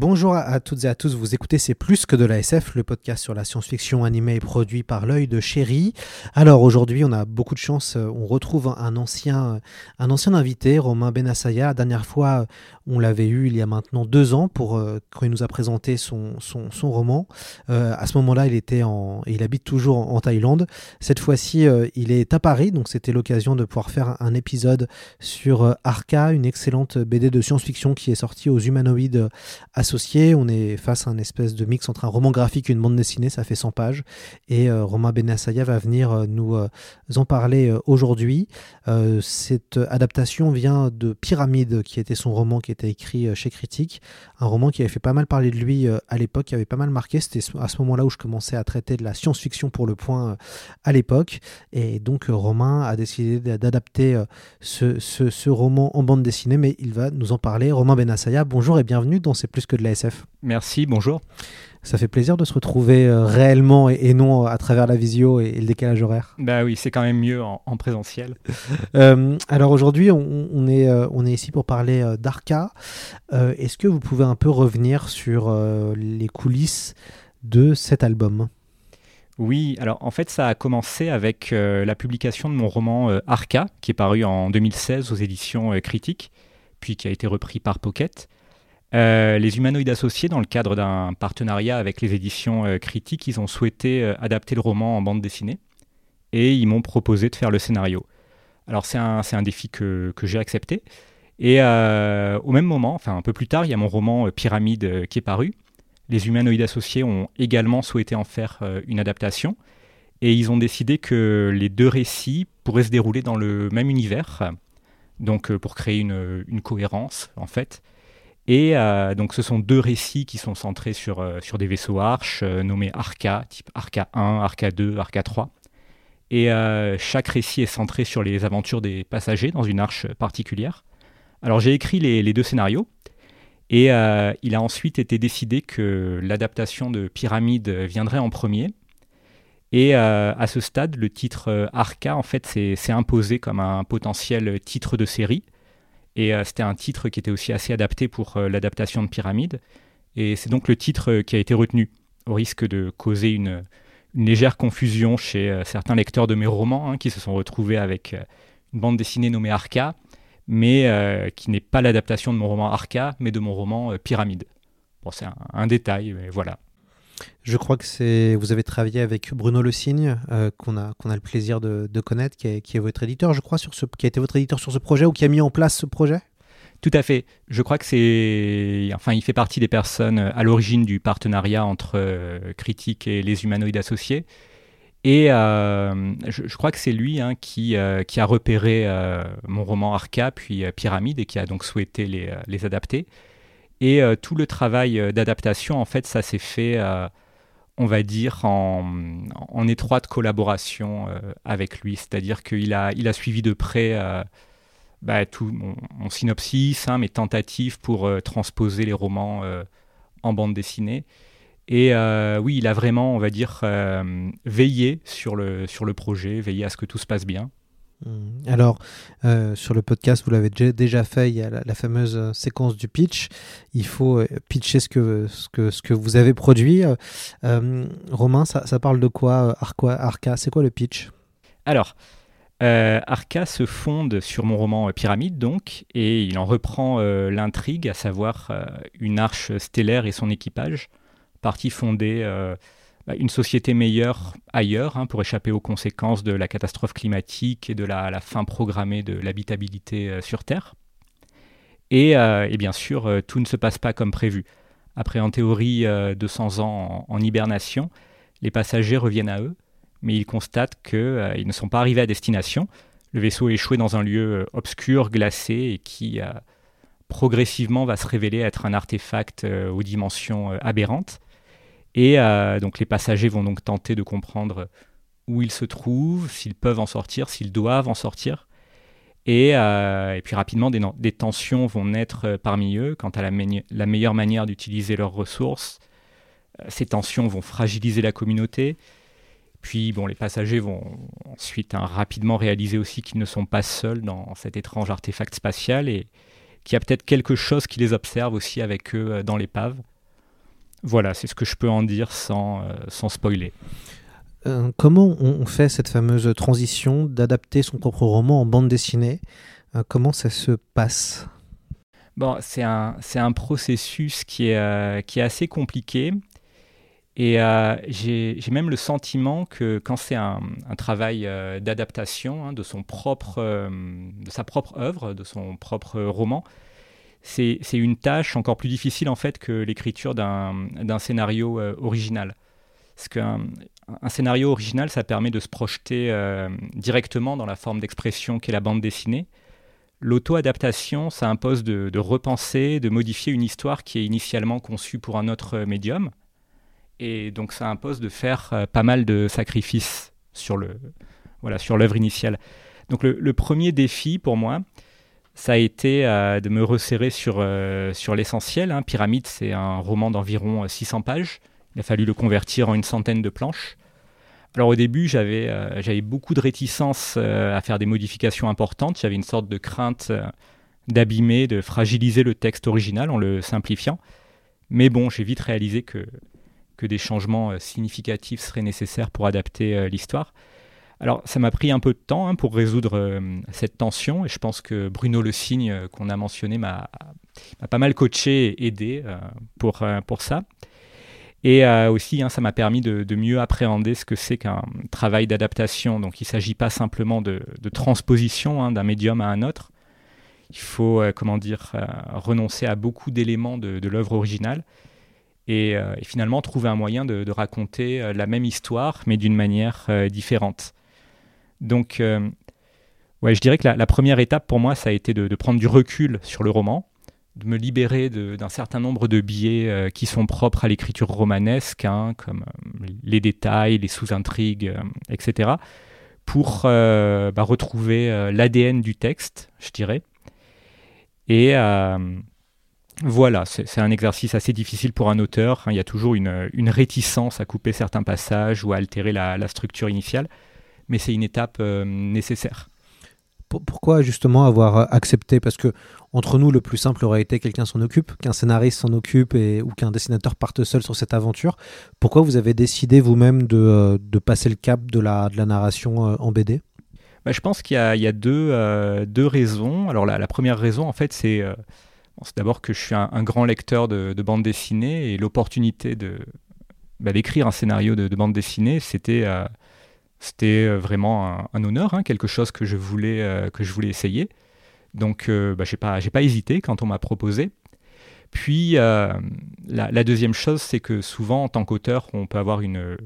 Bonjour à toutes et à tous, vous écoutez C'est plus que de la SF, le podcast sur la science-fiction animée et produit par l'œil de chéri. Alors aujourd'hui, on a beaucoup de chance, on retrouve un ancien, un ancien invité, Romain Benassaya. La dernière fois, on l'avait eu il y a maintenant deux ans pour euh, quand il nous a présenté son, son, roman. Euh, à ce moment-là, il était en, il habite toujours en, Thaïlande. Cette fois-ci, euh, il est à Paris, donc c'était l'occasion de pouvoir faire un épisode sur Arca, une excellente BD de science-fiction qui est sortie aux humanoïdes On est face à un espèce de mix entre un roman graphique et une bande dessinée, ça fait 100 pages. Et Romain Benassaya va venir nous en parler aujourd'hui. cette adaptation vient de Pyramide, qui était son roman qui était écrit euh, chez Critique, un roman qui avait fait pas mal parler de lui euh, à l'époque, qui avait pas mal marqué. C'était à ce moment-là où je commençais à traiter de la science-fiction pour le point euh, à l'époque. Et donc Romain a décidé d'adapter ce, ce, roman en bande dessinée, mais il va nous en parler. Romain Benassaya, bonjour et bienvenue dans C'est plus que de la SF. Merci, bonjour. Ça fait plaisir de se retrouver euh, réellement et, non à travers la visio et, le décalage horaire. Bah oui, c'est quand même mieux en, présentiel. Euh, alors aujourd'hui, on, est, euh, on est ici pour parler d'Arca. Est-ce que vous pouvez un peu revenir sur les coulisses de cet album? Oui, alors en fait ça a commencé avec la publication de mon roman Arca, qui est paru en 2016 aux éditions Critiques, puis qui a été repris par Pocket. Euh, les humanoïdes associés, dans le cadre d'un partenariat avec les éditions euh, critiques, ils ont souhaité euh, adapter le roman en bande dessinée et ils m'ont proposé de faire le scénario. Alors c'est un, défi que, j'ai accepté. Et au même moment, enfin un peu plus tard, il y a mon roman Pyramide qui est paru. Les humanoïdes associés ont également souhaité en faire une adaptation. Et ils ont décidé que les deux récits pourraient se dérouler dans le même univers. Donc pour créer une cohérence en fait. Et euh, donc ce sont deux récits qui sont centrés sur, euh, sur des vaisseaux arches euh, nommés Arca, type Arca 1, Arca 2, Arca 3. Et chaque récit est centré sur les aventures des passagers dans une arche particulière. Alors j'ai écrit les, deux scénarios et il a ensuite été décidé que l'adaptation de Pyramide viendrait en premier. Et à ce stade, le titre Arca en fait s'est imposé comme un potentiel titre de série et euh, c'était un titre qui était aussi assez adapté pour euh, l'adaptation de Pyramide. Et c'est donc le titre euh, qui a été retenu, au risque de causer une, légère confusion chez certains lecteurs de mes romans, hein, qui se sont retrouvés avec une bande dessinée nommée Arca, mais qui n'est pas l'adaptation de mon roman Arca, mais de mon roman Pyramide. Bon, c'est un, détail, mais voilà. Je crois que c'est vous avez travaillé avec Bruno Le Signe, euh, qu'on a, qu'on a le plaisir de, connaître, qui est, qui est, votre éditeur, je crois, sur ce, qui a été votre éditeur sur ce projet ou qui a mis en place ce projet? Tout à fait. Je crois que c'est. Enfin, il fait partie des personnes à l'origine du partenariat entre euh, Critique et les humanoïdes associés. Et euh, je, crois que c'est lui hein, qui, qui a repéré mon roman Arca, puis Pyramide, et qui a donc souhaité les, les adapter. Et tout le travail d'adaptation, en fait, ça s'est fait on va dire, en, étroite collaboration euh, avec lui. C'est-à-dire qu'il a, il a suivi de près euh, bah, tout mon, synopsis, hein, mes tentatives pour euh, transposer les romans en bande dessinée. Et oui, il a vraiment, on va dire, veillé sur le, sur le projet, veillé à ce que tout se passe bien. Mmh. Alors, euh, sur le podcast, vous l'avez déjà fait, il y a la, fameuse euh, séquence du pitch. Il faut euh, pitcher ce que, ce que, ce que vous avez produit. Romain, ça, parle de quoi, Arca? C'est quoi le pitch? Alors, Arca se fonde sur mon roman Pyramide, donc, et il en reprend l'intrigue, à savoir une arche stellaire et son équipage, partie fondée une société meilleure ailleurs hein, pour échapper aux conséquences de la catastrophe climatique et de la, fin programmée de l'habitabilité euh, sur Terre. Et, euh, bien sûr, euh, tout ne se passe pas comme prévu. après en théorie 200 ans en, hibernation, les passagers reviennent à eux, mais ils constatent qu'ils ne sont pas arrivés à destination. Le vaisseau est échoué dans un lieu obscur, glacé, et qui progressivement va se révéler être un artefact aux dimensions aberrantes. Et donc les passagers vont donc tenter de comprendre où ils se trouvent, s'ils peuvent en sortir, s'ils doivent en sortir. Et, euh, puis rapidement, des, tensions vont naître euh, parmi eux quant à la, meilleure manière d'utiliser leurs ressources. Euh, ces tensions vont fragiliser la communauté. Puis bon, les passagers vont ensuite hein, rapidement réaliser aussi qu'ils ne sont pas seuls dans cet étrange artefact spatial et qu'il y a peut-être quelque chose qui les observe aussi avec eux dans l'épave. Voilà, c'est ce que je peux en dire sans, sans spoiler. Euh, comment on, fait cette fameuse transition d'adapter son propre roman en bande dessinée? Euh, Comment ça se passe? Bon, c'est un, un, processus qui est, euh, qui est assez compliqué. Et j'ai même le sentiment que quand c'est un, travail d'adaptation hein, de, son propre, de sa propre œuvre, de son propre roman, c'est une tâche encore plus difficile en fait que l'écriture d'un scénario original. Parce qu'un un scénario original, ça permet de se projeter euh, directement dans la forme d'expression qu'est la bande dessinée. L'auto-adaptation, ça impose de, repenser, de modifier une histoire qui est initialement conçue pour un autre médium. Et donc ça impose de faire euh, pas mal de sacrifices sur l'œuvre initiale. Donc le, premier défi pour moi, ça a été euh, de me resserrer sur, sur l'essentiel. Hein. Pyramide, c'est un roman d'environ 600 pages. Il a fallu le convertir en une centaine de planches. Alors au début, j'avais euh, beaucoup de réticence euh, à faire des modifications importantes. J'avais une sorte de crainte euh, d'abîmer, de fragiliser le texte original en le simplifiant. Mais bon, j'ai vite réalisé que, que des changements significatifs seraient nécessaires pour adapter l'histoire. Alors ça m'a pris un peu de temps hein, pour résoudre cette tension et je pense que Bruno Le Signe qu'on a mentionné m'a pas mal coaché et aidé pour, pour ça. Et euh, aussi, hein, ça m'a permis de, mieux appréhender ce que c'est qu'un travail d'adaptation. Donc, il ne s'agit pas simplement de, transposition hein, d'un médium à un autre. Il faut, euh, comment dire, euh, renoncer à beaucoup d'éléments de, l'œuvre originale et, finalement trouver un moyen de, raconter la même histoire, mais d'une manière différente. Donc, ouais, je dirais que la, première étape pour moi, ça a été de prendre du recul sur le roman de me libérer d'un certain nombre de biais euh, qui sont propres à l'écriture romanesque, hein, comme euh, les détails, les sous-intrigues, euh, etc., pour bah, retrouver l'ADN du texte, je dirais. Et voilà, c'est un exercice assez difficile pour un auteur. Hein. il y a toujours une, réticence à couper certains passages ou à altérer la structure initiale, mais c'est une étape nécessaire pourquoi justement avoir accepté? Parce que entre nous, le plus simple aurait été quelqu'un s'en occupe, qu'un scénariste s'en occupe et, ou qu'un dessinateur parte seul sur cette aventure. Pourquoi vous avez décidé vous-même de, euh, de, passer le cap de la, de la narration euh, en BD bah, Je pense qu'il y a, il y a deux, euh, deux, raisons. Alors la, première raison, en fait, c'est d'abord que je suis un, grand lecteur de, de bande dessinée et l'opportunité de, bah, d'écrire un scénario de, de bande dessinée, c'était c'était euh, vraiment un, honneur, hein, quelque chose que je voulais, euh, que je voulais essayer. Donc, euh, bah, je n'ai pas, hésité quand on m'a proposé. Puis, la, deuxième chose, c'est que souvent, en tant qu'auteur, on peut avoir une,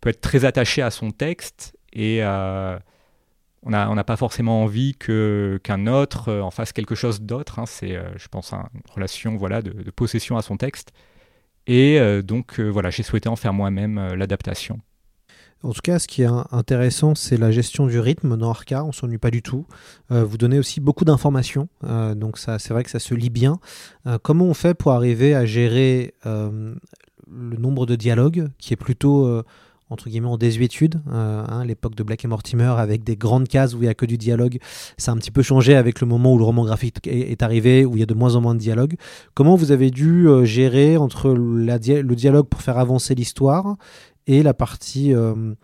peut être très attaché à son texte et on n'a on pas forcément envie qu'un autre en fasse quelque chose d'autre. Hein. C'est, je pense, une relation voilà de, possession à son texte. Et donc, voilà, j'ai souhaité en faire moi-même l'adaptation. En tout cas, ce qui est intéressant, c'est la gestion du rythme dans Arca. On s'ennuie pas du tout. Euh, vous donnez aussi beaucoup d'informations, euh, donc c'est vrai que ça se lit bien. Euh, comment on fait pour arriver à gérer le nombre de dialogues, qui est plutôt entre guillemets en désuétude. Hein, l'époque de Black et Mortimer avec des grandes cases où il n'y a que du dialogue, ça a un petit peu changé avec le moment où le roman graphique est, arrivé, où il y a de moins en moins de dialogue. Comment vous avez dû gérer entre le dialogue pour faire avancer l'histoire et la partie euh,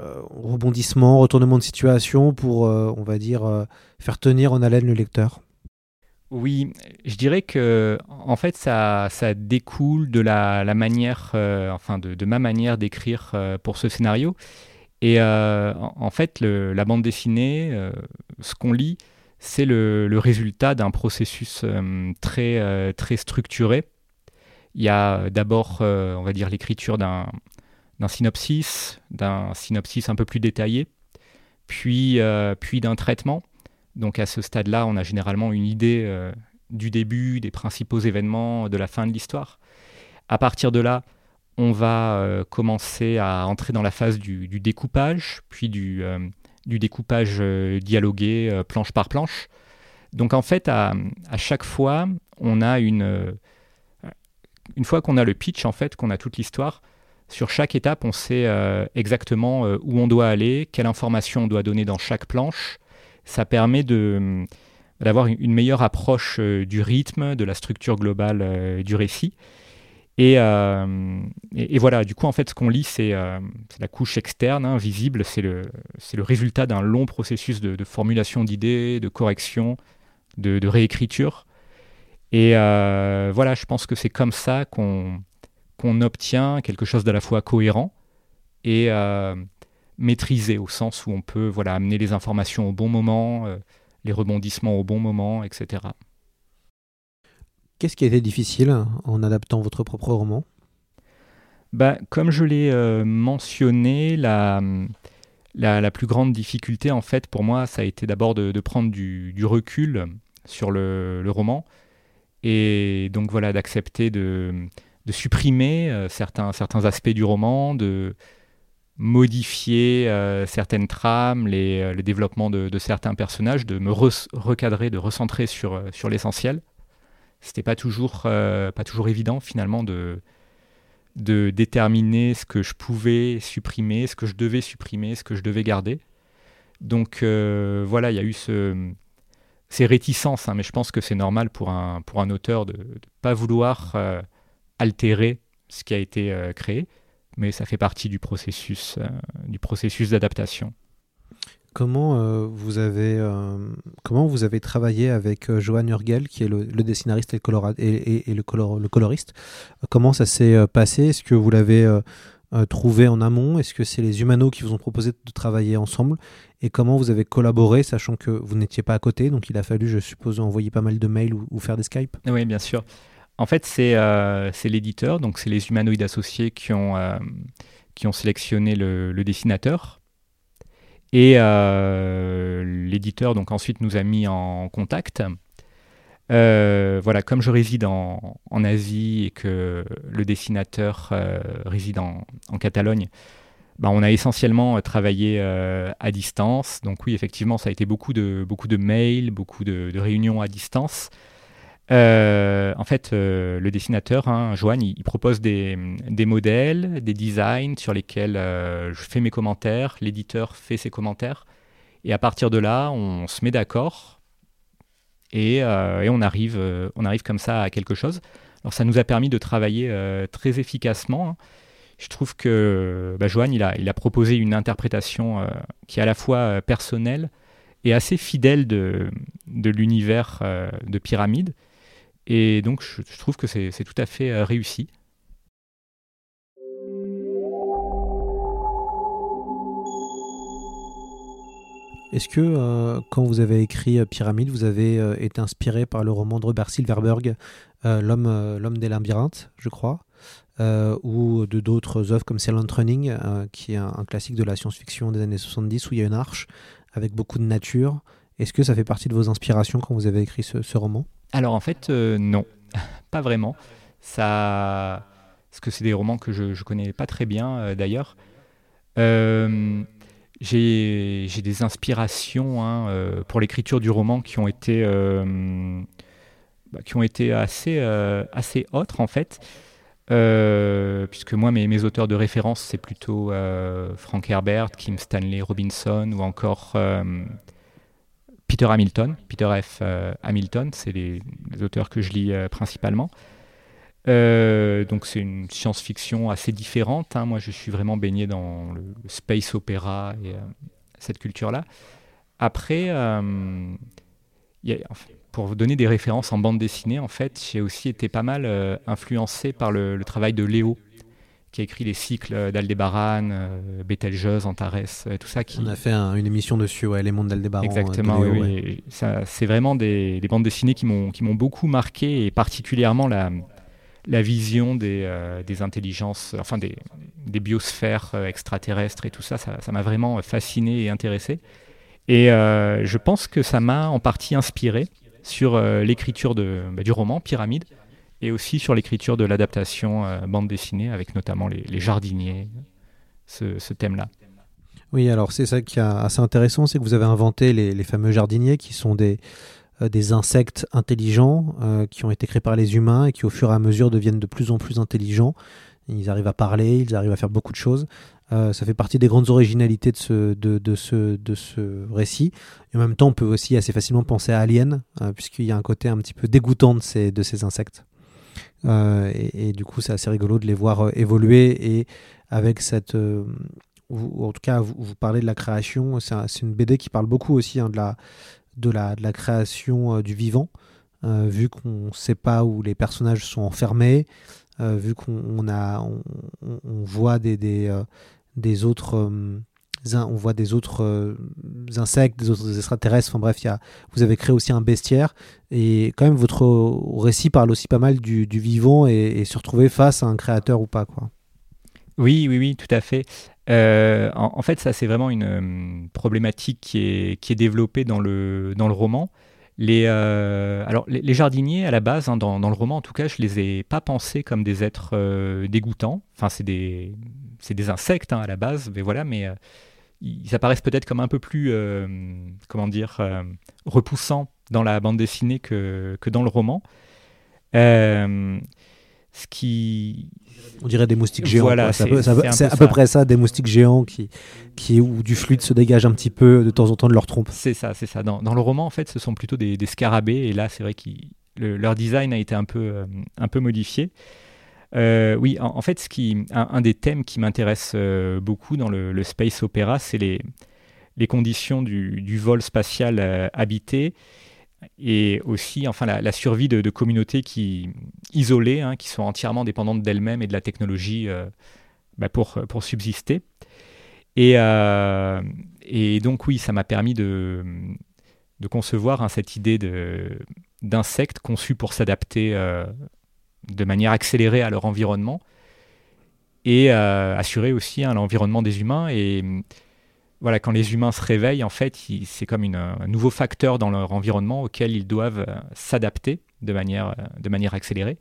euh, rebondissement, retournement de situation pour, euh, on va dire, faire tenir en haleine le lecteur oui, je dirais que en fait ça, ça découle de la, manière, enfin de, ma manière d'écrire pour ce scénario. Et en, fait, la bande dessinée, ce qu'on lit, c'est le, le, résultat d'un processus très, très structuré Il y a d'abord, on va dire, l'écriture d'un synopsis, d'un synopsis un peu plus détaillé, puis, puis d'un traitement. Donc à ce stade-là, on a généralement une idée du début, des principaux événements, de la fin de l'histoire. À partir de là, on va euh, commencer à entrer dans la phase du, découpage, puis du, euh, découpage euh, dialogué planche par planche. Donc en fait, à, chaque fois, on a une... une fois qu'on a le pitch, en fait, qu'on a toute l'histoire, sur chaque étape, on sait exactement où on doit aller, quelle information on doit donner dans chaque planche. Ça permet de d'avoir une meilleure approche du rythme, de la structure globale du récit. Euh, et, voilà, du coup, en fait, ce qu'on lit, c'est euh, la couche externe, hein, visible, c'est le, résultat d'un long processus de, formulation d'idées, de correction, de, réécriture. Et euh, voilà, je pense que c'est comme ça qu'on qu'on obtient quelque chose d'à la fois cohérent et maîtrisé, au sens où on peut voilà, amener les informations au bon moment, les rebondissements au bon moment, etc. Qu'est-ce qui a été difficile en adaptant votre propre roman? Bah, Comme je l'ai euh, mentionné, la, la, plus grande difficulté, en fait, pour moi, ça a été d'abord de, prendre du, recul sur le, roman et donc voilà, d'accepter de, de, supprimer euh, certains, certains aspects du roman, de modifier euh, certaines trames, les, le développement de, certains personnages, de me recadrer, de recentrer sur, sur l'essentiel c'était pas euh, pas toujours évident finalement de, de déterminer ce que je pouvais supprimer, ce que je devais supprimer, ce que je devais garder. Donc euh, voilà, il y a eu ce, ces réticences, hein, mais je pense que c'est normal pour un, pour un auteur de ne pas vouloir euh, altérer ce qui a été créé, mais ça fait partie du processus, du processus d'adaptation. Comment, euh, vous avez, euh, comment vous avez travaillé avec euh, Johan Urgel, qui est le, le dessinariste et, le, et, et, le, le, coloriste? Comment ça s'est passé? Est-ce que vous l'avez trouvé en amont? Est-ce que c'est les humanos qui vous ont proposé de travailler ensemble? Et comment vous avez collaboré, sachant que vous n'étiez pas à côté? Donc il a fallu, je suppose, envoyer pas mal de mails ou, faire des Skype? Oui, bien sûr. En fait, c'est l'éditeur, donc c'est les humanoïdes associés qui ont, ont sélectionné le dessinateur et euh, l'éditeur donc ensuite nous a mis en contact. Euh, voilà, comme je réside en, Asie et que le dessinateur euh, réside en, Catalogne, bah, on a essentiellement travaillé à distance. Donc oui, effectivement, ça a été beaucoup de mails, beaucoup de réunions à distance. Euh, en fait, euh, le dessinateur, hein, Joanne, il, propose des, modèles, des designs sur lesquels euh, je fais mes commentaires, l'éditeur fait ses commentaires, et à partir de là, on se met d'accord et, on, arrive, on arrive comme ça à quelque chose. Alors ça nous a permis de travailler très efficacement. Hein. Je trouve que bah, Joanne, il a, proposé une interprétation qui est à la fois personnelle et assez fidèle de l'univers de Pyramide. Et donc, je, trouve que c'est tout à fait euh, réussi. Est-ce que euh, quand vous avez écrit euh, Pyramide, vous avez été inspiré par le roman de Robert Silverberg, L'homme des labyrinthes, je crois, ou de d'autres œuvres comme Silent Running, qui est un, classique de la science-fiction des années 70, où il y a une arche avec beaucoup de nature. Est-ce que ça fait partie de vos inspirations quand vous avez écrit ce roman? Alors en fait, euh, non, pas vraiment. Ça, parce que c'est des romans que je ne connais pas très bien euh, d'ailleurs. Euh, j'ai des inspirations hein, pour l'écriture du roman qui ont été, bah, assez, assez autres en fait. puisque moi, mes, auteurs de référence, c'est plutôt Frank Herbert, Kim Stanley Robinson ou encore Peter Hamilton, Peter F. Euh, Hamilton, c'est les, auteurs que je lis euh, principalement. Euh, donc c'est une science-fiction assez différente. Hein. Moi, je suis vraiment baigné dans le space opéra et cette culture-là. Après, pour vous donner des références en bande dessinée, en fait, j'ai aussi été pas mal influencé par le, le, travail de Léo, qui a écrit les cycles d'Aldébaran, euh, Betelgeuse, Antares, euh, tout ça. Qui... On a fait une émission dessus, ouais, Les mondes d'Aldébaran. Exactement, euh, oui. C'est vraiment des, bandes dessinées qui m'ont beaucoup marqué, et particulièrement la, la vision des, des intelligences, enfin des, des biosphères extraterrestres et tout ça, ça m'a vraiment fasciné et intéressé. Et je pense que ça m'a en partie inspiré sur l'écriture bah, du roman Pyramide et aussi sur l'écriture de l'adaptation bande dessinée avec notamment les, jardiniers, ce, thème-là. Oui, alors c'est ça qui est assez intéressant, c'est que vous avez inventé les, fameux jardiniers qui sont des, euh, insectes intelligents euh, qui ont été créés par les humains et qui au fur et à mesure deviennent de plus en plus intelligents. Ils arrivent à parler, ils arrivent à faire beaucoup de choses. Euh, ça fait partie des grandes originalités de ce, récit. Et en même temps, on peut aussi assez facilement penser à Alien, puisqu'il y a un côté un petit peu dégoûtant de ces insectes. Et, et, du coup, c'est assez rigolo de les voir évoluer et avec cette ou, en tout cas vous, parlez de la création, c'est une BD qui parle beaucoup aussi hein, de, la, de, la, de la création euh, du vivant, euh, vu qu'on ne sait pas où les personnages sont enfermés, euh, vu qu'on on, on, voit des, des, des autres on voit des autres insectes, des autres extraterrestres. Enfin bref, y a, vous avez créé aussi un bestiaire. Et quand même, votre récit parle aussi pas mal du, vivant et, se retrouver face à un créateur ou pas. Quoi. Oui, oui, oui, tout à fait. Euh, en, fait, ça, c'est vraiment une euh, problématique qui est, qui est développée dans le, dans le roman. Les, euh, alors, les, jardiniers, à la base, hein, dans, dans, le roman en tout cas, je les ai pas pensés comme des êtres dégoûtants. Enfin, c'est des, des insectes hein, à la base, mais voilà, mais ils apparaissent peut-être comme un peu plus, comment dire, repoussants dans la bande dessinée que, que dans le roman. ce qui, on dirait des moustiques géants. Voilà, c'est à, peu, près ça, des moustiques géants qui, qui, où du fluide se dégage un petit peu de temps en temps de leur trompe. C'est ça, c'est ça. Dans, dans, le roman, en fait, ce sont plutôt des, scarabées, et là, c'est vrai que leur design a été un peu, euh, un peu modifié. Euh, oui, en, fait, ce qui, un, des thèmes qui m'intéresse euh, beaucoup dans le, space opéra, c'est les, les conditions du, du vol spatial habité et aussi enfin la, survie de, communautés qui isolées, hein, qui sont entièrement dépendantes d'elles-mêmes et de la technologie euh, bah, pour, pour subsister. Et, euh, et donc oui, ça m'a permis de, de concevoir hein, cette idée d'insectes conçus pour s'adapter euh, de manière accélérée à leur environnement et assurer aussi hein, l'environnement des humains et voilà, quand les humains se réveillent, en fait, c'est comme un nouveau facteur dans leur environnement auquel ils doivent euh, s'adapter de manière, euh, de manière accélérée.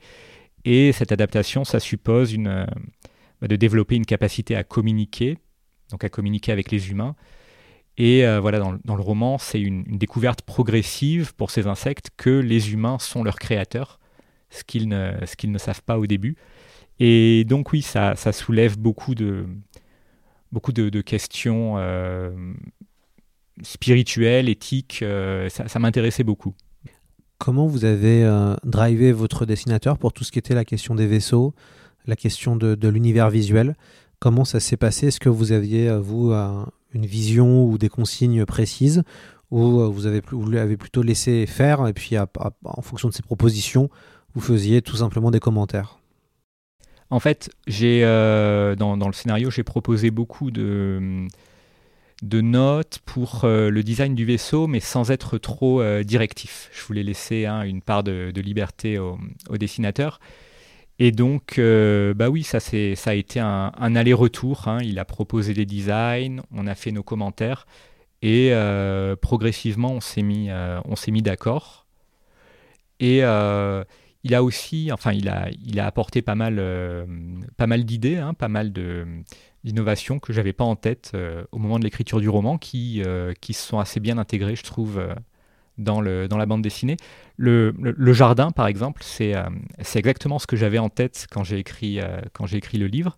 Et cette adaptation, ça suppose euh, bah, de développer une capacité à communiquer, donc à communiquer avec les humains. Et voilà, dans, dans, le roman, c'est une, découverte progressive pour ces insectes que les humains sont leurs créateurs, ce qu'ils ne, ne savent pas au début. Et donc oui, ça, ça soulève beaucoup de, beaucoup de, questions euh, spirituelles, éthiques. Euh, ça, m'intéressait beaucoup. Comment vous avez euh, drivé votre dessinateur pour tout ce qui était la question des vaisseaux, la question de, l'univers visuel? Comment ça s'est passé? Est-ce que vous aviez, vous, une vision ou des consignes précises? Ou vous avez, l'avez plutôt laissé faire et puis en fonction de ses propositions, vous faisiez tout simplement des commentaires en fait, j'ai euh, dans, le scénario, j'ai proposé beaucoup de, notes pour euh, le design du vaisseau, mais sans être trop euh, directif. Je voulais laisser hein, une part de, liberté au, dessinateur. Et donc, bah oui, ça, ça a été un, aller-retour. Hein. Il a proposé des designs, on a fait nos commentaires, et progressivement, on s'est mis, on mis d'accord. Et il a aussi, enfin, il a, il a apporté pas mal, euh, pas mal d'idées, hein, pas mal d'innovations que j'avais pas en tête euh, au moment de l'écriture du roman, qui, euh, qui se sont assez bien intégrées, je trouve, dans, le, dans la bande dessinée. Le, le, jardin, par exemple, c'est c'est exactement ce que j'avais en tête quand j'ai écrit, quand j'ai écrit le livre.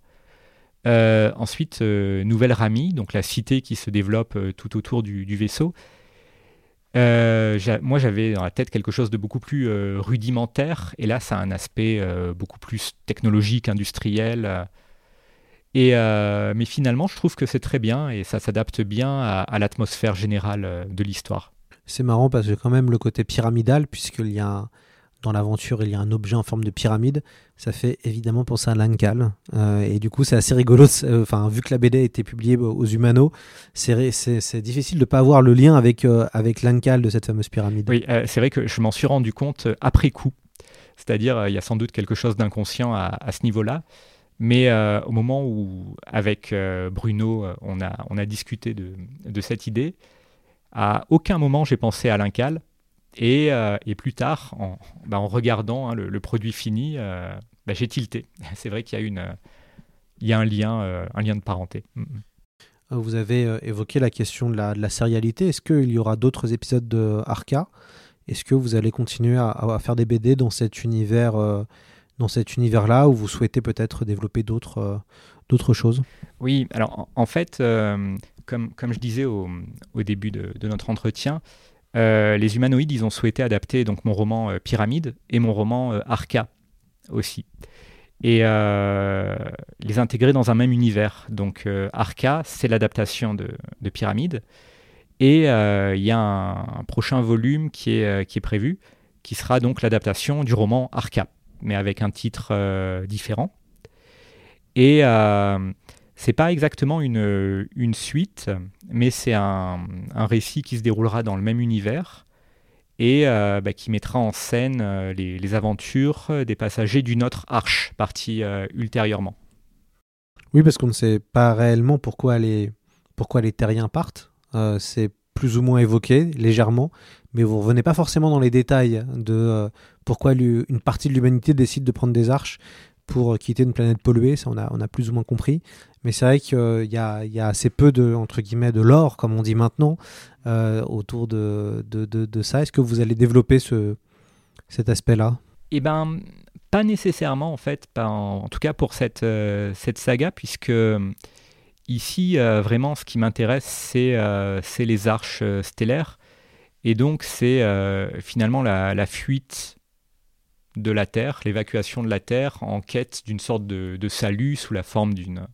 ensuite, Nouvelle Ramie, donc la cité qui se développe tout autour du vaisseau. Euh, moi, j'avais dans la tête quelque chose de beaucoup plus euh, rudimentaire, et là, ça a un aspect euh, beaucoup plus technologique, industriel. Et, mais finalement, je trouve que c'est très bien et ça s'adapte bien à, l'atmosphère générale de l'histoire. C'est marrant parce que quand même le côté pyramidal, puisqu'il y a dans l'aventure, il y a un objet en forme de pyramide. Ça fait évidemment penser à l'Ancal. Euh, et du coup, c'est assez rigolo. Euh, enfin, vu que la BD a été publiée aux Humano, c'est difficile de ne pas avoir le lien avec, euh, avec l'Ancal de cette fameuse pyramide. Oui, c'est vrai que je m'en suis rendu compte après coup. C'est-à-dire, il y a sans doute quelque chose d'inconscient à, ce niveau-là. Mais au moment où, avec Bruno, on a, on a discuté de, de, cette idée, à aucun moment j'ai pensé à l'Incal. Et, euh, et, plus tard, en, bah, en regardant hein, le, le, produit fini, bah, j'ai tilté. C'est vrai qu'il y a, une, il y a un, lien, un lien de parenté. Mm -hmm. Vous avez évoqué la question de la, de la sérialité. Est-ce qu'il y aura d'autres épisodes de Arca? Est-ce que vous allez continuer à, à, faire des BD dans cet univers euh, dans cet univers-là ou vous souhaitez peut-être développer d'autres euh, d'autres choses? Oui, alors en, en fait, euh, comme, comme je disais au, au début de, de, notre entretien, euh, les humanoïdes, ils ont souhaité adapter donc mon roman euh, Pyramide et mon roman euh, Arca aussi. Et les intégrer dans un même univers. Donc Arca, c'est l'adaptation de, de, Pyramide. Et il y a un, un, prochain volume qui est, qui est prévu, qui sera donc l'adaptation du roman Arca mais avec un titre différent. Et c'est pas exactement une, une suite, mais c'est un, récit qui se déroulera dans le même univers et euh, bah, qui mettra en scène euh, les, aventures des passagers d'une autre arche partie euh, ultérieurement. Oui, parce qu'on ne sait pas réellement pourquoi les, pourquoi les terriens partent. C'est plus ou moins évoqué légèrement, mais vous revenez pas forcément dans les détails de pourquoi une partie de l'humanité décide de prendre des arches pour quitter une planète polluée, ça on a, plus ou moins compris. Mais c'est vrai qu'il euh, y, a, assez peu de, entre guillemets, de l'or, comme on dit maintenant, euh, autour de, ça. Est-ce que vous allez développer ce, cet aspect-là? Eh ben, pas nécessairement en fait, en, tout cas pour cette, euh, saga, puisque ici, euh, vraiment, ce qui m'intéresse, c'est euh, les arches stellaires. Et donc, c'est euh, finalement la, fuite de la Terre, l'évacuation de la Terre en quête d'une sorte de, salut sous la forme d'une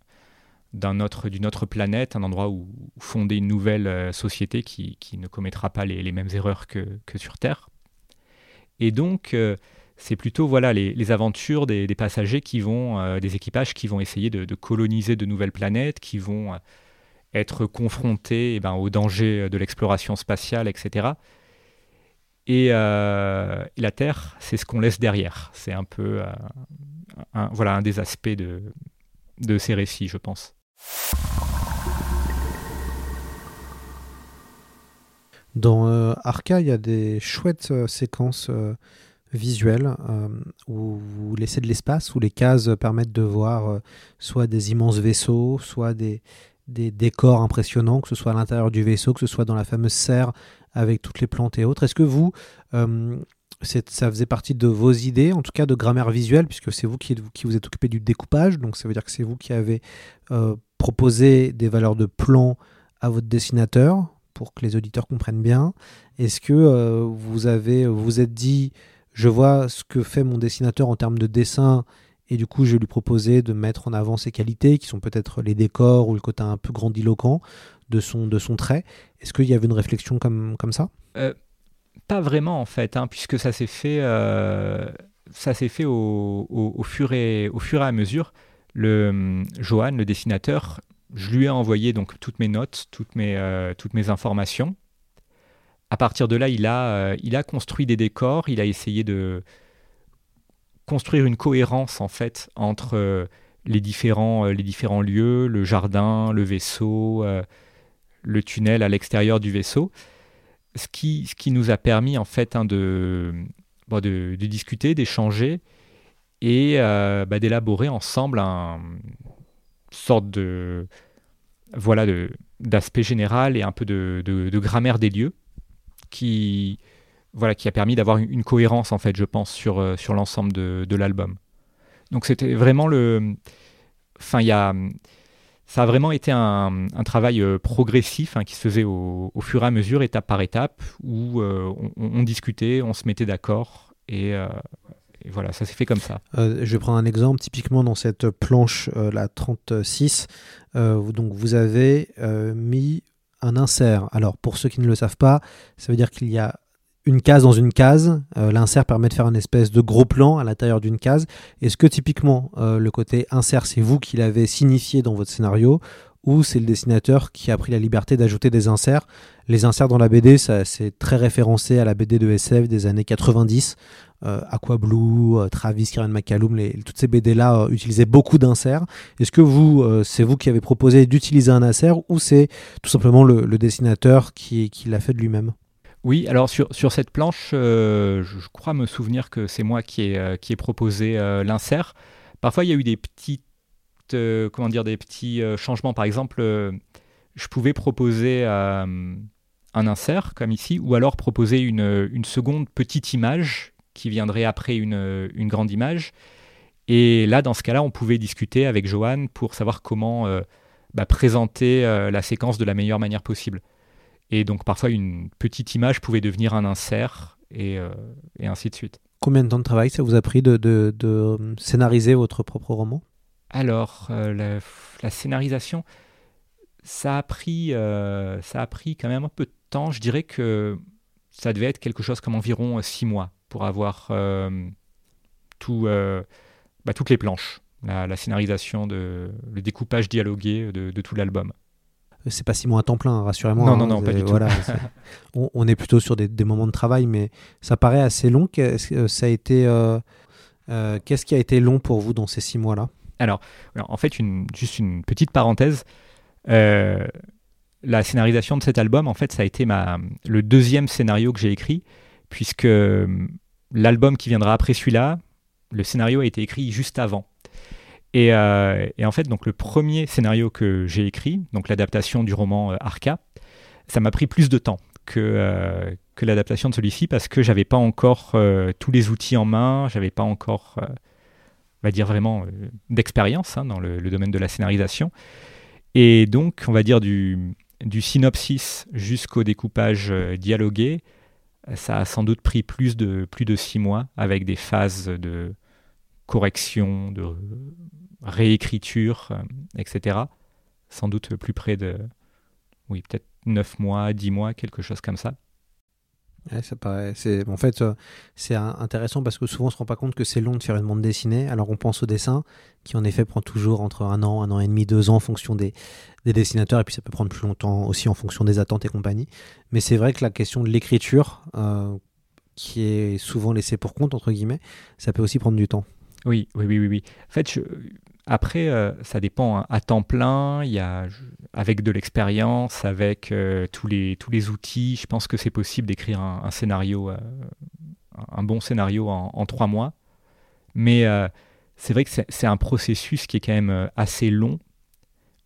autre, autre planète, un endroit où, fonder une nouvelle euh, société qui, qui, ne commettra pas les, mêmes erreurs que, que, sur Terre. Et donc, euh, c'est plutôt voilà les, les aventures des, passagers qui vont, euh, des équipages qui vont essayer de, de, coloniser de nouvelles planètes, qui vont être confrontés eh ben, aux dangers de l'exploration spatiale, etc. Et, euh, et la Terre, c'est ce qu'on laisse derrière. C'est un peu euh, un, voilà, un des aspects de, de ces récits, je pense. Dans euh, Arca, il y a des chouettes euh, séquences visuelles où vous laissez de l'espace, où les cases permettent de voir soit des immenses vaisseaux, soit des, des décors impressionnants, que ce soit à l'intérieur du vaisseau, que ce soit dans la fameuse serre avec toutes les plantes et autres. Est-ce que vous, euh, ça faisait partie de vos idées, en tout cas de grammaire visuelle, puisque c'est vous qui, qui, vous êtes occupé du découpage, donc ça veut dire que c'est vous qui avez euh, proposé des valeurs de plan à votre dessinateur pour que les auditeurs comprennent bien. Est-ce que euh, vous avez, vous, vous êtes dit, je vois ce que fait mon dessinateur en termes de dessin et du coup je lui proposais de mettre en avant ses qualités qui sont peut-être les décors ou le côté un peu grandiloquent de son, de son trait. Est-ce qu'il y avait une réflexion comme, comme ça? Euh, Pas vraiment en fait, hein, puisque ça s'est fait, euh, ça s'est fait au, fur et, au fur et à mesure. Le Johan, le dessinateur, je lui ai envoyé donc toutes mes notes, toutes mes, euh, toutes mes informations. À partir de là, il a, euh, il a construit des décors, il a essayé de construire une cohérence en fait entre euh, les, différents, les différents lieux, le jardin, le vaisseau, le tunnel à l'extérieur du vaisseau. Ce qui, ce qui nous a permis en fait hein, de, de, discuter, d'échanger et euh, bah, d'élaborer ensemble un sorte de voilà d'aspect général et un peu de, de, grammaire des lieux qui voilà qui a permis d'avoir une, cohérence en fait je pense sur euh, sur l'ensemble de, de l'album donc c'était vraiment le enfin il y a ça a vraiment été un, travail euh, progressif hein, qui se faisait au, fur et à mesure étape par étape où euh, on, discutait on se mettait d'accord et voilà, ça s'est fait comme ça. Je vais prendre un exemple. Typiquement, dans cette planche, la 36, euh, donc vous avez mis un insert. Alors, pour ceux qui ne le savent pas, ça veut dire qu'il y a une case dans une case. Euh, L'insert permet de faire un espèce de gros plan à l'intérieur d'une case. Est-ce que typiquement, euh, le côté insert, c'est vous qui l'avez signifié dans votre scénario ou c'est le dessinateur qui a pris la liberté d'ajouter des inserts? Les inserts dans la BD, ça, c'est très référencé à la BD de SF des années 90. Euh, Aqua Blue, euh, Travis, Kieran McCallum, les, toutes ces BD-là euh, utilisaient beaucoup d'inserts. Est-ce que vous, c'est vous qui avez proposé d'utiliser un insert ou c'est tout simplement le, dessinateur qui, qui l'a fait de lui-même? Oui, alors sur, cette planche, euh, je, crois me souvenir que c'est moi qui ai, euh, proposé euh, l'insert. Parfois, il y a eu des petites, comment dire, des petits changements. Par exemple, je pouvais proposer un insert, comme ici, ou alors proposer une, seconde petite image qui viendrait après une, grande image. Et là, dans ce cas-là, on pouvait discuter avec Johan pour savoir comment bah, présenter la séquence de la meilleure manière possible. Et donc, parfois, une petite image pouvait devenir un insert, et, euh, et ainsi de suite. Combien de temps de travail ça vous a pris de, de- de scénariser votre propre roman? Alors, euh, la, la scénarisation, ça a, pris, euh, ça a pris quand même un peu de temps. Je dirais que ça devait être quelque chose comme environ six mois pour avoir tout, bah, toutes les planches, la, la scénarisation, de, le découpage dialogué de, de tout l'album. C'est pas six mois à temps plein, rassurez-moi. Non, hein, non, non, pas du tout. voilà, on, on est plutôt sur des, des moments de travail, mais ça paraît assez long. Qu'est-ce que ça a été, euh, euh, Qu'est-ce qui a été long pour vous dans ces six mois-là? Alors, en fait, une, juste une petite parenthèse. Euh, la scénarisation de cet album, en fait, ça a été ma, le deuxième scénario que j'ai écrit, puisque euh, l'album qui viendra après celui-là, le scénario a été écrit juste avant. Et, euh, et en fait, donc le premier scénario que j'ai écrit, donc l'adaptation du roman euh, Arca, ça m'a pris plus de temps que, euh, que l'adaptation de celui-ci parce que j'avais pas encore tous les outils en main, j'avais pas encore, on va dire vraiment, d'expérience hein, dans le, le domaine de la scénarisation. Et donc, on va dire du, du synopsis jusqu'au découpage dialogué, ça a sans doute pris plus de, plus de six mois avec des phases de correction, de réécriture, euh, etc. Sans doute plus près de, oui, peut-être 9 mois, 10 mois, quelque chose comme ça. Ça paraît. C'est en fait euh, c'est intéressant parce que souvent on se rend pas compte que c'est long de faire une bande dessinée. Alors on pense au dessin qui en effet prend toujours entre un an, un an et demi, deux ans en fonction des, des dessinateurs et puis ça peut prendre plus longtemps aussi en fonction des attentes et compagnie. Mais c'est vrai que la question de l'écriture euh, qui est souvent laissée pour compte entre guillemets, ça peut aussi prendre du temps. Oui, oui, oui, oui. oui. En fait, après, euh, ça dépend. hein. À temps plein, il y a, avec de l'expérience, avec euh, tous, les, tous les outils, je pense que c'est possible d'écrire un, scénario, euh, un bon scénario en, trois mois. Mais c'est vrai que c'est un processus qui est quand même assez long,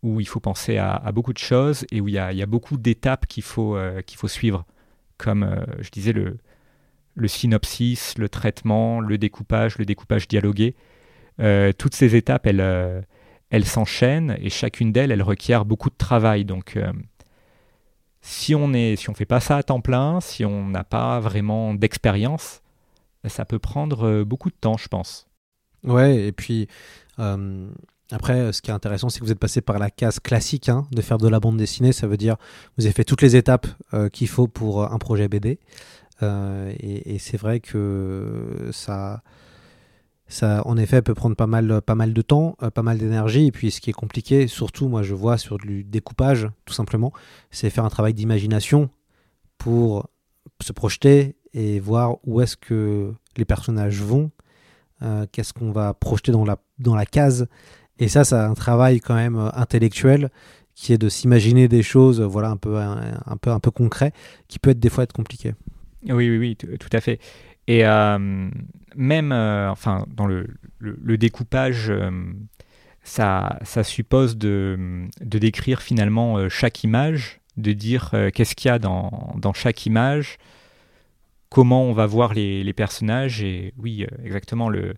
où il faut penser à, à beaucoup de choses et où il y a, il y a beaucoup d'étapes qu'il faut, qu'il faut suivre. Comme je disais, le, le synopsis, le traitement, le découpage, le découpage dialogué. Euh, toutes ces étapes, elles, euh, elles s'enchaînent et chacune d'elles, elle requiert beaucoup de travail. Donc, euh, si on est, si on fait pas ça à temps plein, si on n'a pas vraiment d'expérience, ça peut prendre beaucoup de temps, je pense. Ouais, et puis après, ce qui est intéressant, c'est que vous êtes passé par la case classique hein, de faire de la bande dessinée. Ça veut dire vous avez fait toutes les étapes qu'il faut pour un projet BD. Euh, et c'est vrai que ça, ça, en effet, peut prendre pas mal, pas mal de temps, euh, pas mal d'énergie. Et puis, ce qui est compliqué, surtout, moi, je vois sur du découpage, tout simplement, c'est faire un travail d'imagination pour se projeter et voir où est-ce que les personnages vont, euh, qu'est-ce qu'on va projeter dans la, dans la case. Et ça, c'est un travail quand même intellectuel qui est de s'imaginer des choses, voilà, un peu, un, un peu, un peu concret, qui peut être des fois être compliqué. Oui, oui, oui, tout, à fait. Et même, euh, enfin, dans le, découpage, ça, suppose de, décrire finalement euh, chaque image, de dire euh, qu'est-ce qu'il y a dans, chaque image, comment on va voir les, personnages, et oui, exactement, le,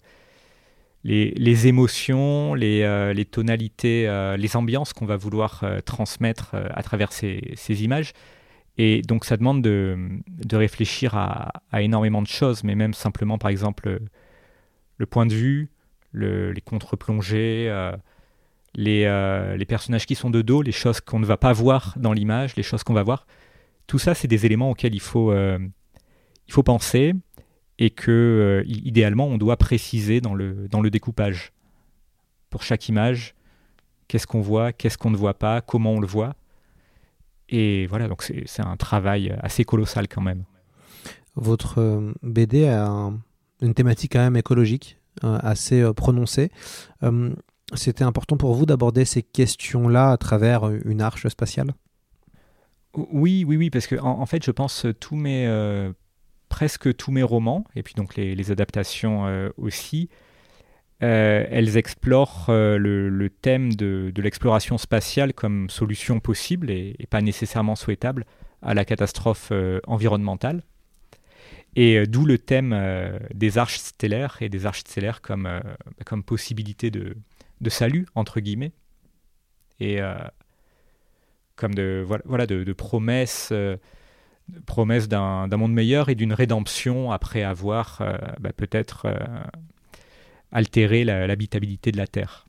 les, émotions, les, tonalités, les ambiances qu'on va vouloir transmettre à travers ces images. Et donc ça demande de, de réfléchir à, à énormément de choses, mais même simplement, par exemple, le point de vue, le- les contre-plongées, euh, les, euh, les personnages qui sont de dos, les choses qu'on ne va pas voir dans l'image, les choses qu'on va voir. Tout ça, c'est des éléments auxquels il faut, euh, il faut penser et que, idéalement, on doit préciser dans le, dans le découpage. Pour chaque image, qu'est-ce qu'on voit, qu'est-ce qu'on ne voit pas, comment on le voit. Et voilà, donc c'est un travail assez colossal quand même. Votre euh, BD a une thématique quand même écologique euh, assez euh, prononcée. C'était important pour vous d'aborder ces questions-là à travers une arche spatiale? Oui, oui, oui, parce que en, fait, je pense tous mes presque tous mes romans et puis donc les, adaptations aussi, elles explorent le, thème de, l'exploration spatiale comme solution possible et, pas nécessairement souhaitable à la catastrophe environnementale. Et euh, d'où le thème euh, des arches stellaires et des arches stellaires comme, euh, comme possibilité de, de, salut, entre guillemets. Et comme de, voilà, de, promesses d'un monde meilleur et d'une rédemption après avoir bah, peut-être altéré l'habitabilité de la Terre.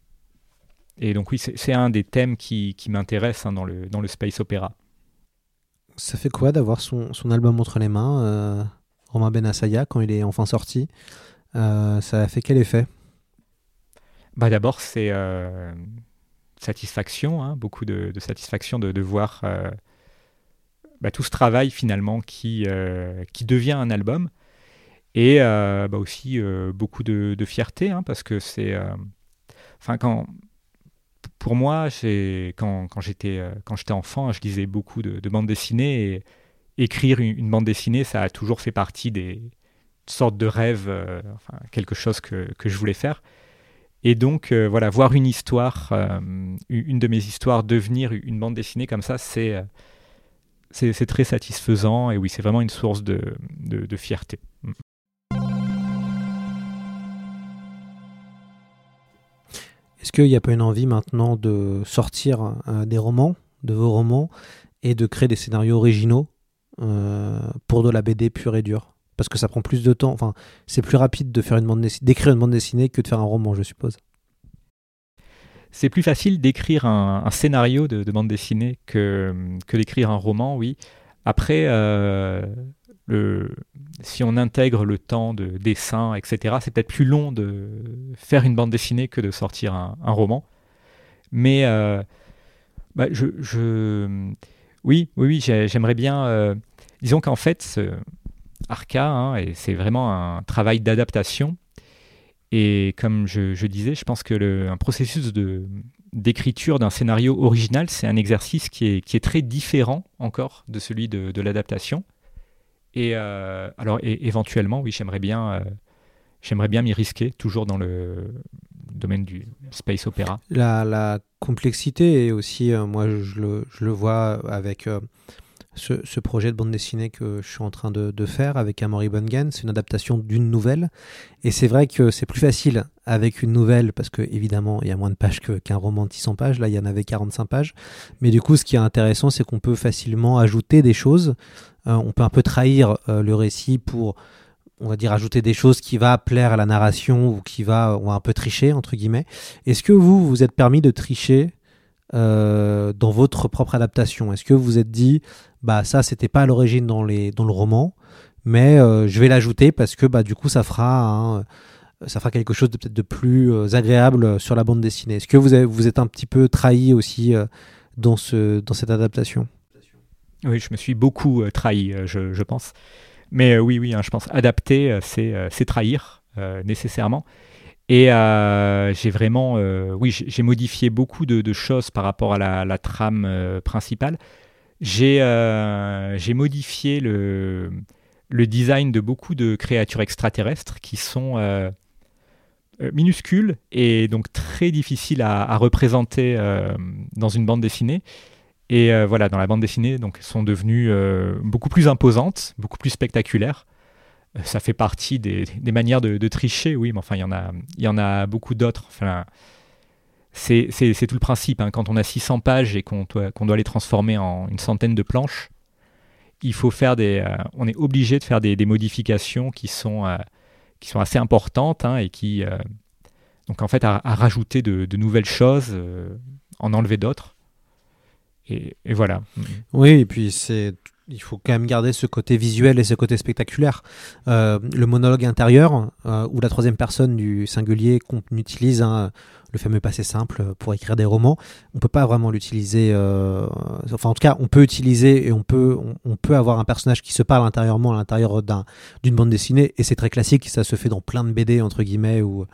Et donc oui, c'est un des thèmes qui, qui m'intéresse hein, dans, le, dans le space opéra. Ça fait quoi d'avoir son, son, album entre les mains Romain Benassaya, quand il est enfin sorti. Euh, ça a fait quel effet? Bah D'abord, c'est euh, satisfaction, hein, beaucoup de, satisfaction de, voir euh, bah, tout ce travail finalement qui, qui devient un album. Et bah, aussi beaucoup de, fierté, hein, parce que c'est. Enfin, quand. Pour moi, quand, quand j'étais enfant, je lisais beaucoup de, bandes dessinées et écrire une, bande dessinée, ça a toujours fait partie des sortes de rêves, euh, quelque chose que, que, je voulais faire. Et donc, euh, voilà, voir une histoire, euh, une de mes histoires devenir une bande dessinée comme ça, c'est c'est très satisfaisant. Et oui, c'est vraiment une source de, de, fierté. Est-ce qu'il n'y a pas une envie maintenant de sortir des romans, de vos romans, et de créer des scénarios originaux euh, pour de la BD pure et dure? Parce que ça prend plus de temps. Enfin, c'est plus rapide de une d'écrire une bande dessinée que de faire un roman, je suppose. C'est plus facile d'écrire un, scénario de, bande dessinée que, que d'écrire un roman, oui. Après, euh, si on intègre le temps de dessin, etc., c'est peut-être plus long de faire une bande dessinée que de sortir un, roman. Mais euh, bah, oui, oui, j'aimerais bien Disons qu'en fait, Arca, hein, c'est vraiment un travail d'adaptation. Et comme je, disais, je pense que un processus d'écriture d'un scénario original, c'est un exercice qui est, très différent encore de celui de, l'adaptation. Et euh, alors, éventuellement, oui, j'aimerais bien, euh, j'aimerais bien m'y risquer, toujours dans le domaine du space opéra. La, complexité, et aussi, euh, moi, je le, je le, vois avec ce, projet de bande dessinée que je suis en train de, faire avec Amory Bongen. C'est une adaptation d'une nouvelle. Et c'est vrai que c'est plus facile avec une nouvelle parce que, évidemment, il y a moins de pages qu'un roman de 600 pages. Là, il y en avait 45 pages. Mais du coup, ce qui est intéressant, c'est qu'on peut facilement ajouter des choses. Euh, on peut un peu trahir euh, le récit pour on va dire ajouter des choses qui va plaire à la narration ou qui va un peu tricher entre guillemets. Est-ce que vous vous êtes permis de tricher euh, dans votre propre adaptation Est-ce que vous vous êtes dit, bah ça c'était pas à l'origine dans, dans le roman, mais euh, je vais l'ajouter parce que bah, du coup ça fera, ça fera quelque chose de peut-être de plus euh, agréable sur la bande dessinée. Est-ce que vous, avez, vous êtes un petit peu trahi aussi dans, ce, dans cette adaptation? Oui, je me suis beaucoup trahi, je, je, pense. Mais oui, oui, hein, je pense adapter, c'est trahir nécessairement. Et euh, j'ai vraiment, euh, oui, j'ai modifié beaucoup de, choses par rapport à la, trame euh, principale. J'ai modifié le, design de beaucoup de créatures extraterrestres qui sont minuscules et donc très difficiles à, représenter dans une bande dessinée. Et voilà, dans la bande dessinée, donc, sont devenues beaucoup plus imposantes, beaucoup plus spectaculaires ça fait partie des, manières de, tricher, oui, mais enfin, il y en a, beaucoup d'autres. Enfin, c'est tout le principe. Hein. Quand on a 600 pages et qu'on doit, les transformer en une centaine de planches, il faut faire des, euh, on est obligé de faire des, modifications qui sont, euh, qui sont assez importantes hein, et qui, euh, donc en fait, à, rajouter de, nouvelles choses, en enlever d'autres. Et, et, voilà. Oui, et puis c'est il faut quand même garder ce côté visuel et ce côté spectaculaire. Euh, le monologue intérieur, euh, ou la troisième personne du singulier qu'on utilise, hein, le fameux passé simple pour écrire des romans, on peut pas vraiment l'utiliser. euh, enfin, en tout cas, on peut utiliser et on peut, on, peut avoir un personnage qui se parle intérieurement à l'intérieur d'un- d'une bande dessinée, et c'est très classique. Ça se fait dans plein de BD entre guillemets où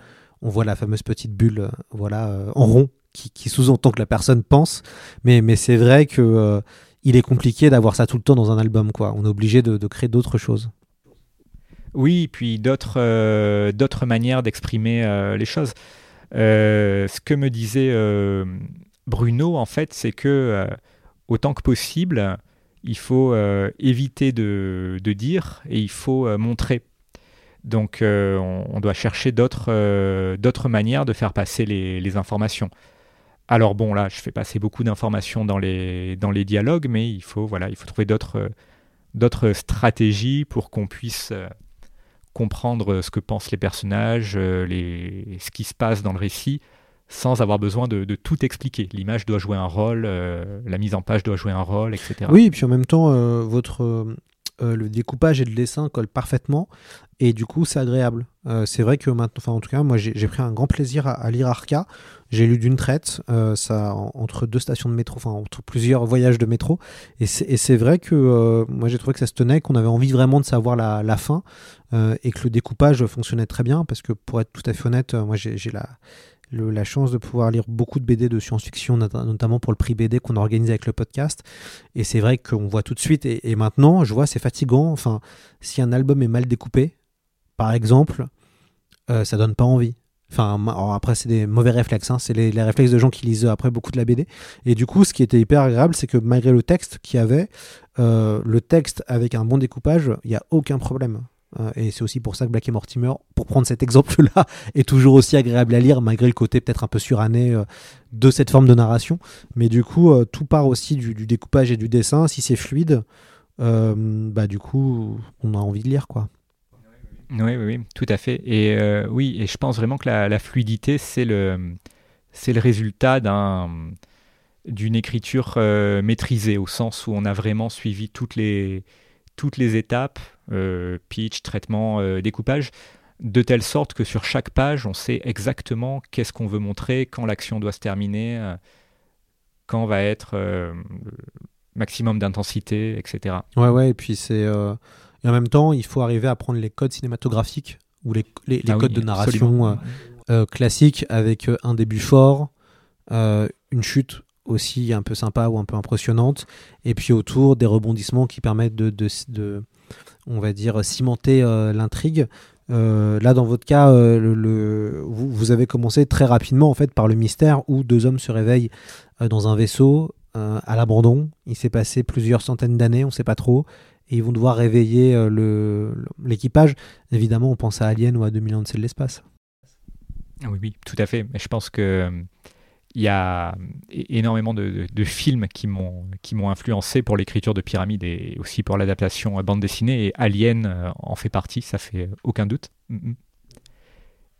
on voit la fameuse petite bulle, euh, voilà, euh, en rond, qui, qui sous-entend que la personne pense. Mais, mais c'est vrai que euh, il est compliqué d'avoir ça tout le temps dans un album, quoi. On est obligé de, créer d'autres choses. Oui, puis d'autres euh, d'autres manières d'exprimer euh, les choses. Euh, ce que me disait Bruno, en fait, c'est que autant que possible, il faut éviter de, de dire et il faut montrer. Donc, on, doit chercher d'autres d'autres manières de faire passer les informations. Alors bon, là, je fais passer beaucoup d'informations dans les, dialogues, mais il faut, trouver d'autres euh, d'autres stratégies pour qu'on puisse euh, comprendre ce que pensent les personnages, euh, les, ce qui se passe dans le récit, sans avoir besoin de, tout expliquer. L'image doit jouer un rôle, euh, la mise en page doit jouer un rôle, etc. Oui, et puis en même temps, euh, votre euh, le découpage et le dessin collent parfaitement, et du coup, c'est agréable. Euh, c'est vrai que maintenant, enfin en tout cas, moi j'ai pris un grand plaisir à, lire Arca. J'ai lu d'une traite, euh, ça en- entre deux stations de métro, enfin entre plusieurs voyages de métro, et c'est vrai que moi j'ai trouvé que ça se tenait, qu'on avait envie vraiment de savoir la, la fin, et que le découpage fonctionnait très bien, parce que pour être tout à fait honnête, moi j'ai la la chance de pouvoir lire beaucoup de BD de science-fiction, not- notamment pour le prix BD qu'on organise avec le podcast. Et c'est vrai qu'on voit tout de suite, et, maintenant, je vois, c'est fatigant. Enfin, si un album est mal découpé, par exemple, euh, ça donne pas envie. Enfin, après, c'est des mauvais réflexes. hein. C'est les, les réflexes de gens qui lisent après beaucoup de la BD. Et du coup, ce qui était hyper agréable, c'est que malgré le texte qu'il y avait, euh, le texte avec un bon découpage, il n'y a aucun problème. Euh, et c'est aussi pour ça que Black et Mortimer, pour prendre cet exemple-là, est toujours aussi agréable à lire, malgré le côté peut-être un peu suranné euh, de cette forme de narration. Mais du coup, euh, tout part aussi du, découpage et du dessin. Si c'est fluide, bah du coup, on a envie de lire, quoi. Oui, oui, tout à fait. Et oui, et je pense vraiment que la, fluidité, c'est le, c'est le résultat d'un, d'une écriture maîtrisée, au sens où on a vraiment suivi toutes les, toutes les étapes, pitch, traitement, euh, découpage, de telle sorte que sur chaque page, on sait exactement qu'est-ce qu'on veut montrer, quand l'action doit se terminer, euh, quand va être euh, le maximum d'intensité, etc. Ouais, ouais, et puis c'est. euh, Et en même temps, il faut arriver à prendre les codes cinématographiques ou les, les, les Ah oui, codes de narration euh, euh, classiques avec euh, un début fort, euh, une chute aussi un peu sympa ou un peu impressionnante, et puis autour des rebondissements qui permettent de, de, de- on va dire, cimenter euh, l'intrigue. Euh, là, dans votre cas, euh, vous, avez commencé très rapidement en fait par le mystère où deux hommes se réveillent dans un vaisseau à l'abandon. Il s'est passé plusieurs centaines d'années, on ne sait pas trop, et ils vont devoir réveiller le- l'équipage. Évidemment, on pense à Alien ou à 2000 ans de l'espace. Ah Oui, oui, tout à fait. Je pense que il y a é- énormément de, films qui m'ont qui m'ont influencé pour l'écriture de Pyramide et aussi pour l'adaptation à bande dessinée. Et Alien euh, en fait partie, ça fait aucun doute. Mhm.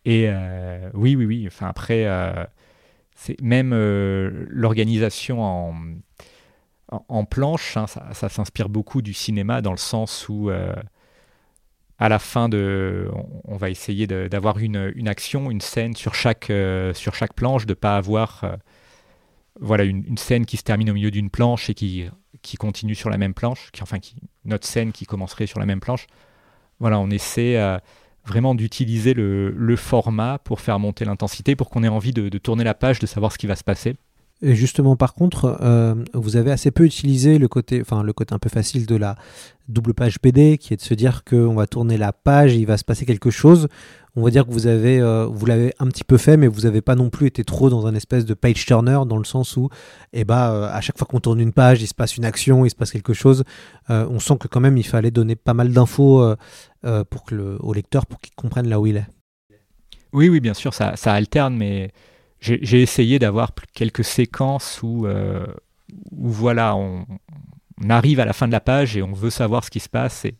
Et euh, oui, oui, oui. Enfin après, euh, c'est même euh, l'organisation en, en planche, hein, ça, ça s'inspire beaucoup du cinéma dans le sens où euh, à la fin de, on, va essayer d'avoir une, action, une scène sur chaque, euh, planche, de pas avoir euh, voilà, une, scène qui se termine au milieu d'une planche et qui, continue sur la même planche, qui, enfin, qui, notre scène qui commencerait sur la même planche. Voilà, on essaie euh, vraiment d'utiliser le, format pour faire monter l'intensité, pour qu'on ait envie de tourner la page, de savoir ce qui va se passer. Et justement, par contre, euh, vous avez assez peu utilisé le côté, un peu facile de la double page BD, qui est de se dire qu'on va tourner la page, il va se passer quelque chose. On va dire que vous avez, euh, vous l'avez un petit peu fait, mais vous n'avez pas non plus été trop dans un espèce de page turner, dans le sens où, eh ben, euh, à chaque fois qu'on tourne une page, il se passe une action, il se passe quelque chose. On sent que quand même, il fallait donner pas mal d'infos pour que au lecteur, pour qu'il comprenne là où il est. Oui, oui, bien sûr, ça, ça alterne, mais j'ai essayé d'avoir quelques séquences où, euh, voilà, on, arrive à la fin de la page et on veut savoir ce qui se passe et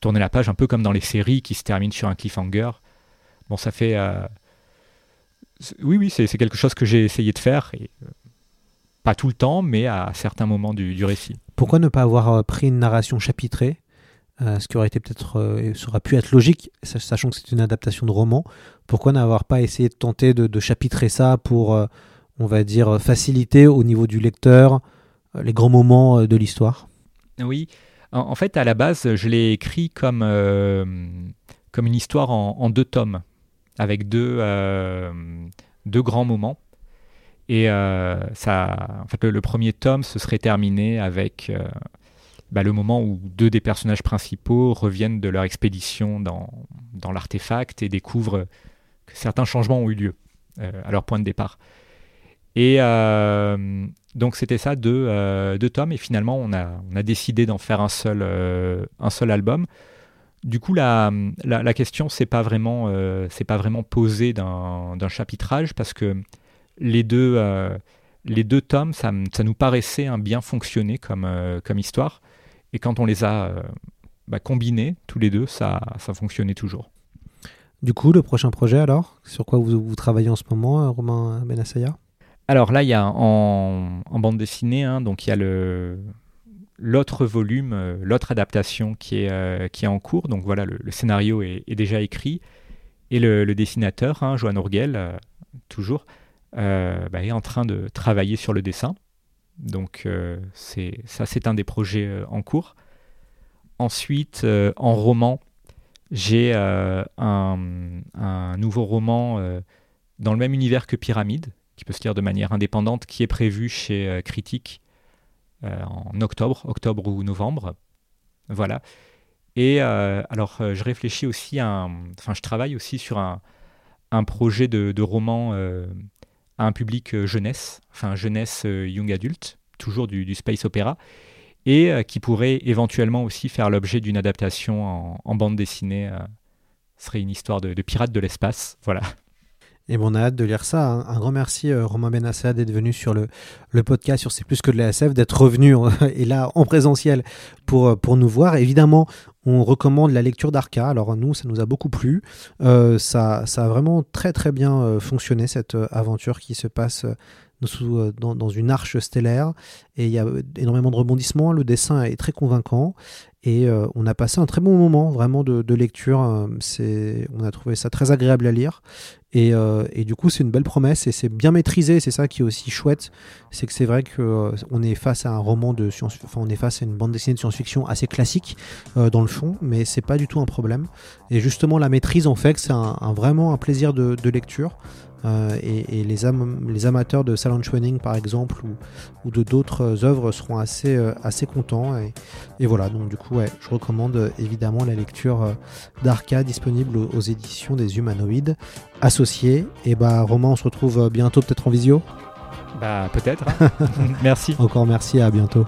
tourner la page un peu comme dans les séries qui se terminent sur un cliffhanger. Bon, ça fait. euh, oui, oui, c'est quelque chose que j'ai essayé de faire, euh, pas tout le temps, mais à certains moments du, du récit. Pourquoi ne pas avoir pris une narration chapitrée? Ce qui aurait été peut-être, ça aurait pu être logique, sachant que c'est une adaptation de roman. Pourquoi n'avoir pas essayé de tenter de, chapitrer ça pour, on va dire, faciliter au niveau du lecteur les grands moments de l'histoire? Oui, en, fait, à la base, je l'ai écrit comme, comme une histoire en, deux tomes, avec deux, deux grands moments. Et ça, en fait, le, premier tome se serait terminé avec bah, le moment où deux des personnages principaux reviennent de leur expédition dans, dans l'artefact et découvrent que certains changements ont eu lieu euh, à leur point de départ. Et euh, donc c'était ça, deux, euh, deux, tomes, et finalement on a, on a décidé d'en faire un seul, un seul album. Du coup, la, la, la question c'est pas vraiment, c'est pas vraiment posée d'un chapitrage parce que les deux, les deux tomes, ça, ça, nous paraissait un bien fonctionner comme, comme histoire. Et quand on les a euh, bah, combinés, tous les deux, ça, ça fonctionnait toujours. Du coup, le prochain projet alors? Sur quoi vous, vous travaillez en ce moment, euh, Romain Benassaya? Alors là, il y a en, bande dessinée, hein, donc il y a le, l'autre volume, euh, l'autre adaptation qui est, qui est en cours. Donc voilà, le, scénario est, déjà écrit. Et le, dessinateur, hein, Johan Orgel, toujours, bah, est en train de travailler sur le dessin. Donc euh, c'est ça, c'est un des projets euh, en cours. Ensuite, euh, en roman, j'ai un, nouveau roman dans le même univers que Pyramide, qui peut se lire de manière indépendante, qui est prévu chez Critique en octobre, octobre ou novembre. Voilà. Et alors, je réfléchis aussi à enfin, je travaille aussi sur un, projet de, de roman à un public euh, jeunesse, enfin jeunesse euh, young adulte, toujours du, space opéra, et euh, qui pourrait éventuellement aussi faire l'objet d'une adaptation en, bande dessinée. ce serait une histoire de, pirates de l'espace, voilà. Et bon, on a hâte de lire ça. Hein. Un grand merci Romain Benassa d'être venu sur le, le, podcast sur C'est plus que de la SF, d'être revenu et là en présentiel pour, pour nous voir. Évidemment, on recommande la lecture d'Arca. Alors nous, ça nous a beaucoup plu. Euh, ça, ça a vraiment très très bien euh, fonctionné cette euh, aventure qui se passe dans, une arche stellaire. Et il y a énormément de rebondissements. Le dessin est très convaincant. Et on a passé un très bon moment vraiment de, lecture. c'est, on a trouvé ça très agréable à lire. Euh, et, du coup, c'est une belle promesse et c'est bien maîtrisé. C'est ça qui est aussi chouette. C'est que c'est vrai qu'on euh, est face à un roman de science enfin, on est face à une bande dessinée de science-fiction assez classique euh, dans le fond, mais c'est pas du tout un problème. Et justement, la maîtrise en fait que c'est vraiment un plaisir de, lecture. Et, les, les, amateurs de Salon Training par exemple ou, de d'autres œuvres seront assez, assez contents et, voilà donc du coup ouais, je recommande évidemment la lecture d'Arca disponible aux, aux éditions des humanoïdes associé. Et bah Romain, on se retrouve bientôt peut-être en visio? Bah peut-être. merci. Encore merci, à bientôt.